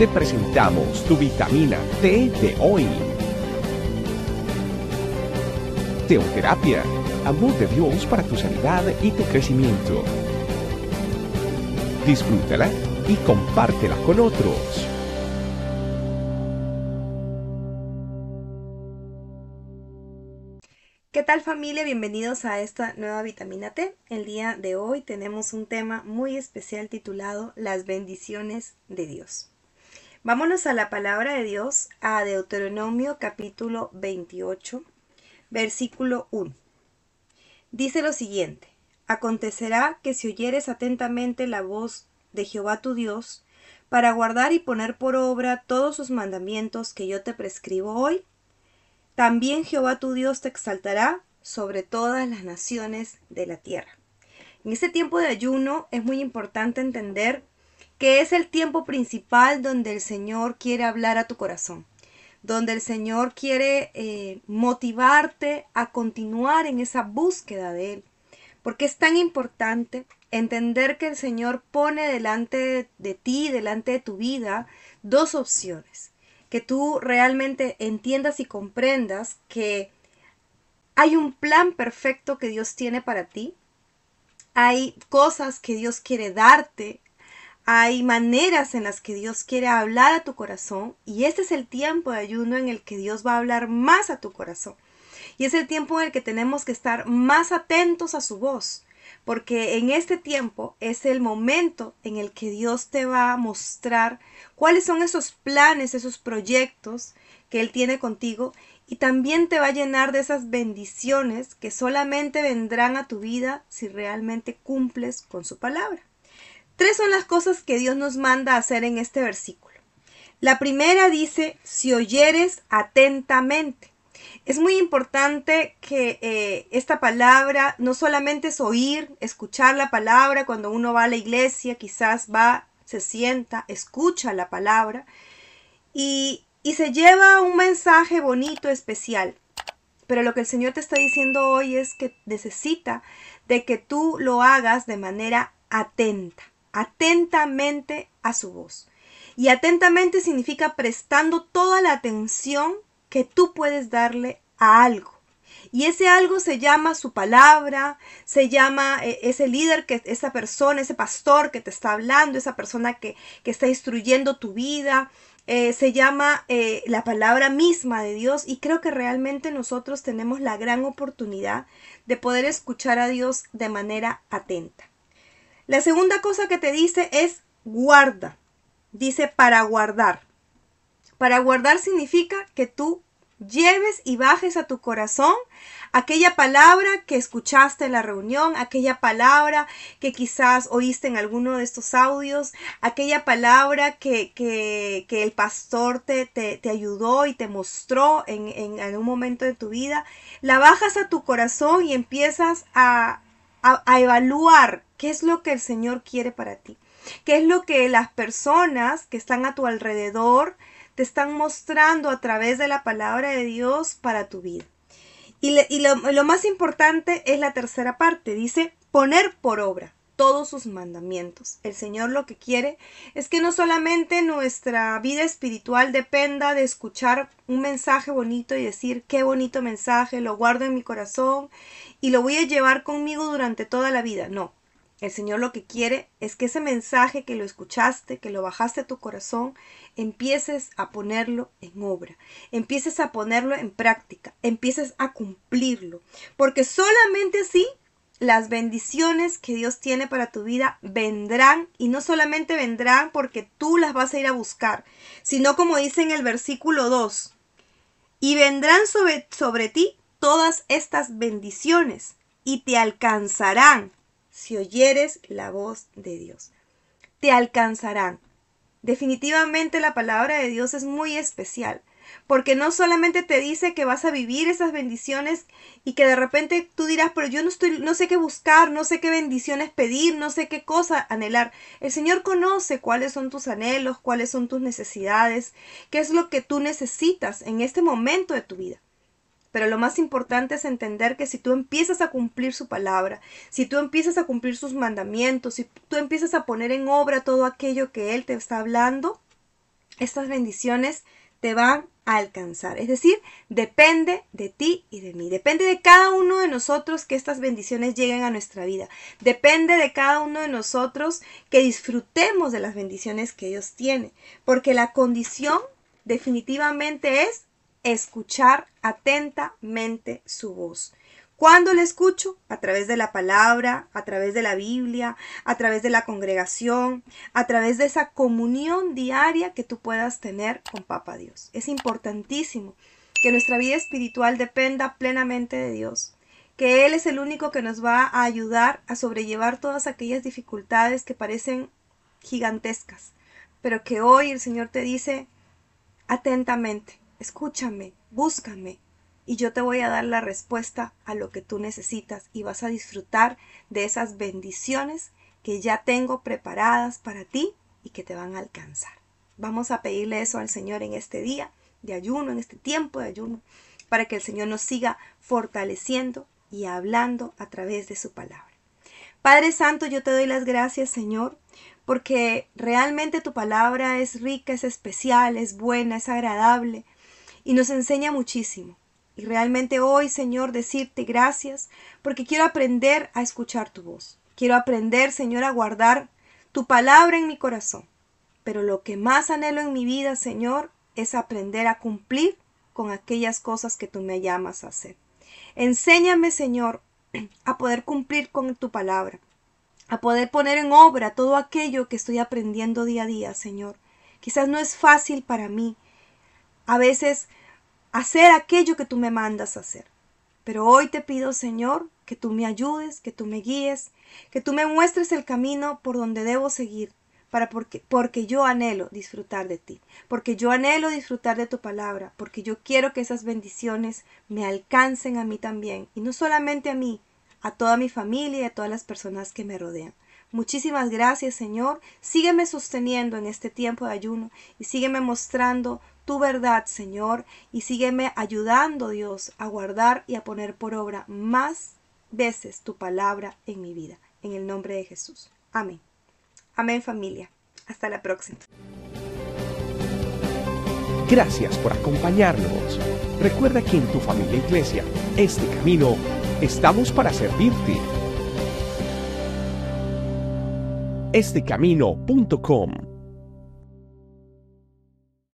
te presentamos tu vitamina T de hoy. Teoterapia, amor de Dios para tu sanidad y tu crecimiento. Disfrútala y compártela con otros. ¿Qué tal familia? Bienvenidos a esta nueva vitamina T. El día de hoy tenemos un tema muy especial titulado Las bendiciones de Dios. Vámonos a la palabra de Dios, a Deuteronomio capítulo 28, versículo 1. Dice lo siguiente, Acontecerá que si oyeres atentamente la voz de Jehová tu Dios, para guardar y poner por obra todos sus mandamientos que yo te prescribo hoy, también Jehová tu Dios te exaltará sobre todas las naciones de la tierra. En este tiempo de ayuno es muy importante entender que es el tiempo principal donde el Señor quiere hablar a tu corazón, donde el Señor quiere eh, motivarte a continuar en esa búsqueda de Él. Porque es tan importante entender que el Señor pone delante de ti, delante de tu vida, dos opciones que tú realmente entiendas y comprendas que hay un plan perfecto que Dios tiene para ti, hay cosas que Dios quiere darte, hay maneras en las que Dios quiere hablar a tu corazón y este es el tiempo de ayuno en el que Dios va a hablar más a tu corazón. Y es el tiempo en el que tenemos que estar más atentos a su voz, porque en este tiempo es el momento en el que Dios te va a mostrar cuáles son esos planes, esos proyectos que Él tiene contigo y también te va a llenar de esas bendiciones que solamente vendrán a tu vida si realmente cumples con su palabra. Tres son las cosas que Dios nos manda a hacer en este versículo. La primera dice, si oyeres atentamente. Es muy importante que eh, esta palabra no solamente es oír, escuchar la palabra cuando uno va a la iglesia, quizás va, se sienta, escucha la palabra y, y se lleva un mensaje bonito, especial. Pero lo que el Señor te está diciendo hoy es que necesita de que tú lo hagas de manera atenta, atentamente a su voz. Y atentamente significa prestando toda la atención que tú puedes darle a algo. Y ese algo se llama su palabra, se llama eh, ese líder, que esa persona, ese pastor que te está hablando, esa persona que, está instruyendo tu vida, eh, se llama eh, la palabra misma de Dios y creo que realmente nosotros tenemos la gran oportunidad de poder escuchar a Dios de manera atenta. La segunda cosa que te dice es guarda, dice para guardar. Para guardar significa que tú lleves y bajes a tu corazón aquella palabra que escuchaste en la reunión, aquella palabra que quizás oíste en alguno de estos audios, aquella palabra que, que, que el pastor te, te, te, ayudó y te mostró en, en, algún momento de tu vida, la bajas a tu corazón y empiezas a, a, a evaluar qué es lo que el Señor quiere para ti, qué es lo que las personas que están a tu alrededor, te están mostrando a través de la palabra de Dios para tu vida. Y, lo, más importante es la tercera parte, dice poner por obra todos sus mandamientos. El Señor lo que quiere es que no solamente nuestra vida espiritual dependa de escuchar un mensaje bonito y decir qué bonito mensaje, lo guardo en mi corazón y lo voy a llevar conmigo durante toda la vida. No, el Señor lo que quiere es que ese mensaje que lo escuchaste, que lo bajaste a tu corazón, empieces a ponerlo en obra, empieces a ponerlo en práctica, empieces a cumplirlo, porque solamente así las bendiciones que Dios tiene para tu vida vendrán y no solamente vendrán porque tú las vas a ir a buscar, sino como dice en el versículo 2, y vendrán sobre, sobre ti todas estas bendiciones y te alcanzarán si oyeres la voz de Dios. Te alcanzarán. Definitivamente la palabra de Dios es muy especial, porque no solamente te dice que vas a vivir esas bendiciones y que de repente tú dirás, pero yo no estoy no sé qué buscar, no sé qué bendiciones pedir, no sé qué cosa anhelar. El Señor conoce cuáles son tus anhelos, cuáles son tus necesidades, qué es lo que tú necesitas en este momento de tu vida. Pero lo más importante es entender que si tú empiezas a cumplir su palabra, si tú empiezas a cumplir sus mandamientos, si tú empiezas a poner en obra todo aquello que Él te está hablando, estas bendiciones te van a alcanzar. Es decir, depende de ti y de mí. Depende de cada uno de nosotros que estas bendiciones lleguen a nuestra vida. Depende de cada uno de nosotros que disfrutemos de las bendiciones que Dios tiene. Porque la condición definitivamente es escuchar atentamente su voz. ¿Cuándo le escucho? A través de la palabra, a través de la Biblia, a través de la congregación, a través de esa comunión diaria que tú puedas tener con Papa Dios. Es importantísimo que nuestra vida espiritual dependa plenamente de Dios, que Él es el único que nos va a ayudar a sobrellevar todas aquellas dificultades que parecen gigantescas, pero que hoy el Señor te dice atentamente, escúchame, búscame, y yo te voy a dar la respuesta a lo que tú necesitas y vas a disfrutar de esas bendiciones que ya tengo preparadas para ti y que te van a alcanzar. Vamos a pedirle eso al Señor en este día de ayuno, en este tiempo de ayuno, para que el Señor nos siga fortaleciendo y hablando a través de su palabra. Padre Santo, yo te doy las gracias, Señor, porque realmente tu palabra es rica, es especial, es buena, es agradable y nos enseña muchísimo. Y realmente hoy, Señor, decirte gracias porque quiero aprender a escuchar tu voz. Quiero aprender, Señor, a guardar tu palabra en mi corazón. Pero lo que más anhelo en mi vida, Señor, es aprender a cumplir con aquellas cosas que tú me llamas a hacer. Enséñame, Señor, a poder cumplir con tu palabra, a poder poner en obra todo aquello que estoy aprendiendo día a día, Señor. Quizás no es fácil para mí. A veces hacer aquello que tú me mandas hacer. Pero hoy te pido, Señor, que tú me ayudes, que tú me guíes, que tú me muestres el camino por donde debo seguir, para porque, porque yo anhelo disfrutar de ti, porque yo anhelo disfrutar de tu palabra, porque yo quiero que esas bendiciones me alcancen a mí también, y no solamente a mí, a toda mi familia y a todas las personas que me rodean. Muchísimas gracias, Señor. Sígueme sosteniendo en este tiempo de ayuno y sígueme mostrando tu verdad, Señor, y sígueme ayudando, Dios, a guardar y a poner por obra más veces tu palabra en mi vida. En el nombre de Jesús. Amén. Amén familia. Hasta la próxima. Gracias por acompañarnos. Recuerda que en tu familia e iglesia, este camino, estamos para servirte. Estecamino.com